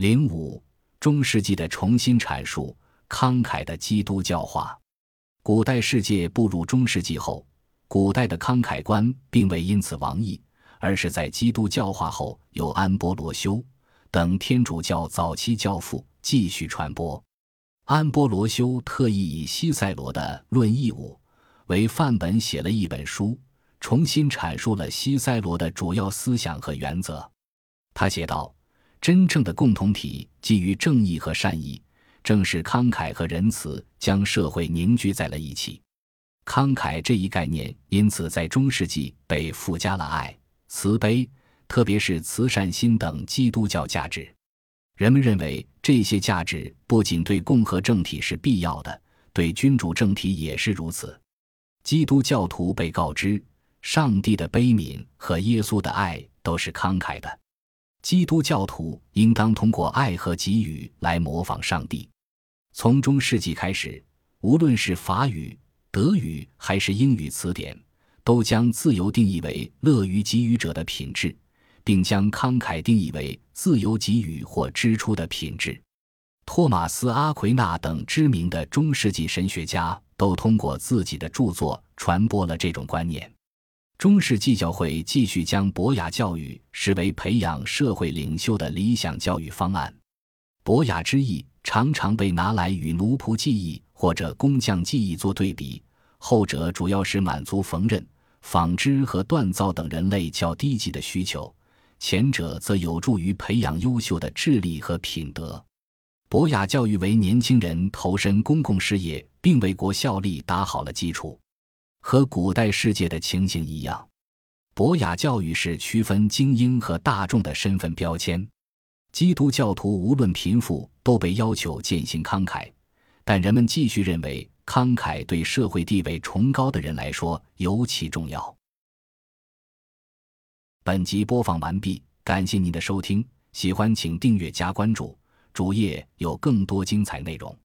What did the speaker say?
零五中世纪的重新阐述，慷慨的基督教化。古代世界步入中世纪后，古代的慷慨观并未因此亡佚，而是在基督教化后，由安波罗修等天主教早期教父继续传播。安波罗修特意以西塞罗的《论义务》为范本，写了一本书，重新阐述了西塞罗的主要思想和原则。他写道：“真正的共同体基于正义和善意，正是慷慨和仁慈将社会凝聚在了一起。慷慨这一概念因此在中世纪被附加了爱、慈悲，特别是慈善心等基督教价值。”人们认为这些价值不仅对共和政体是必要的，对君主政体也是如此。基督教徒被告知，上帝的悲悯和耶稣的爱都是慷慨的。基督教徒应当通过爱和给予来模仿上帝。从中世纪开始，无论是法语、德语还是英语词典，都将自由定义为乐于给予者的品质。并将慷慨定义为自由给予或支出的品质。托马斯·阿奎那等知名的中世纪神学家都通过自己的著作传播了这种观念。中世纪教会继续将博雅教育视为培养社会领袖的理想教育方案。博雅之意常常被拿来与奴仆技艺或者工匠技艺做对比，后者主要是满足缝纫、纺织和锻造等人类较低级的需求。前者则有助于培养优秀的智力和品德。博雅教育为年轻人投身公共事业并为国效力打好了基础。和古代世界的情形一样，博雅教育是区分精英和大众的身份标签。基督教徒无论贫富都被要求践行慷慨，但人们继续认为慷慨对社会地位崇高的人来说尤其重要。本集播放完毕，感谢您的收听，喜欢请订阅加关注，主页有更多精彩内容。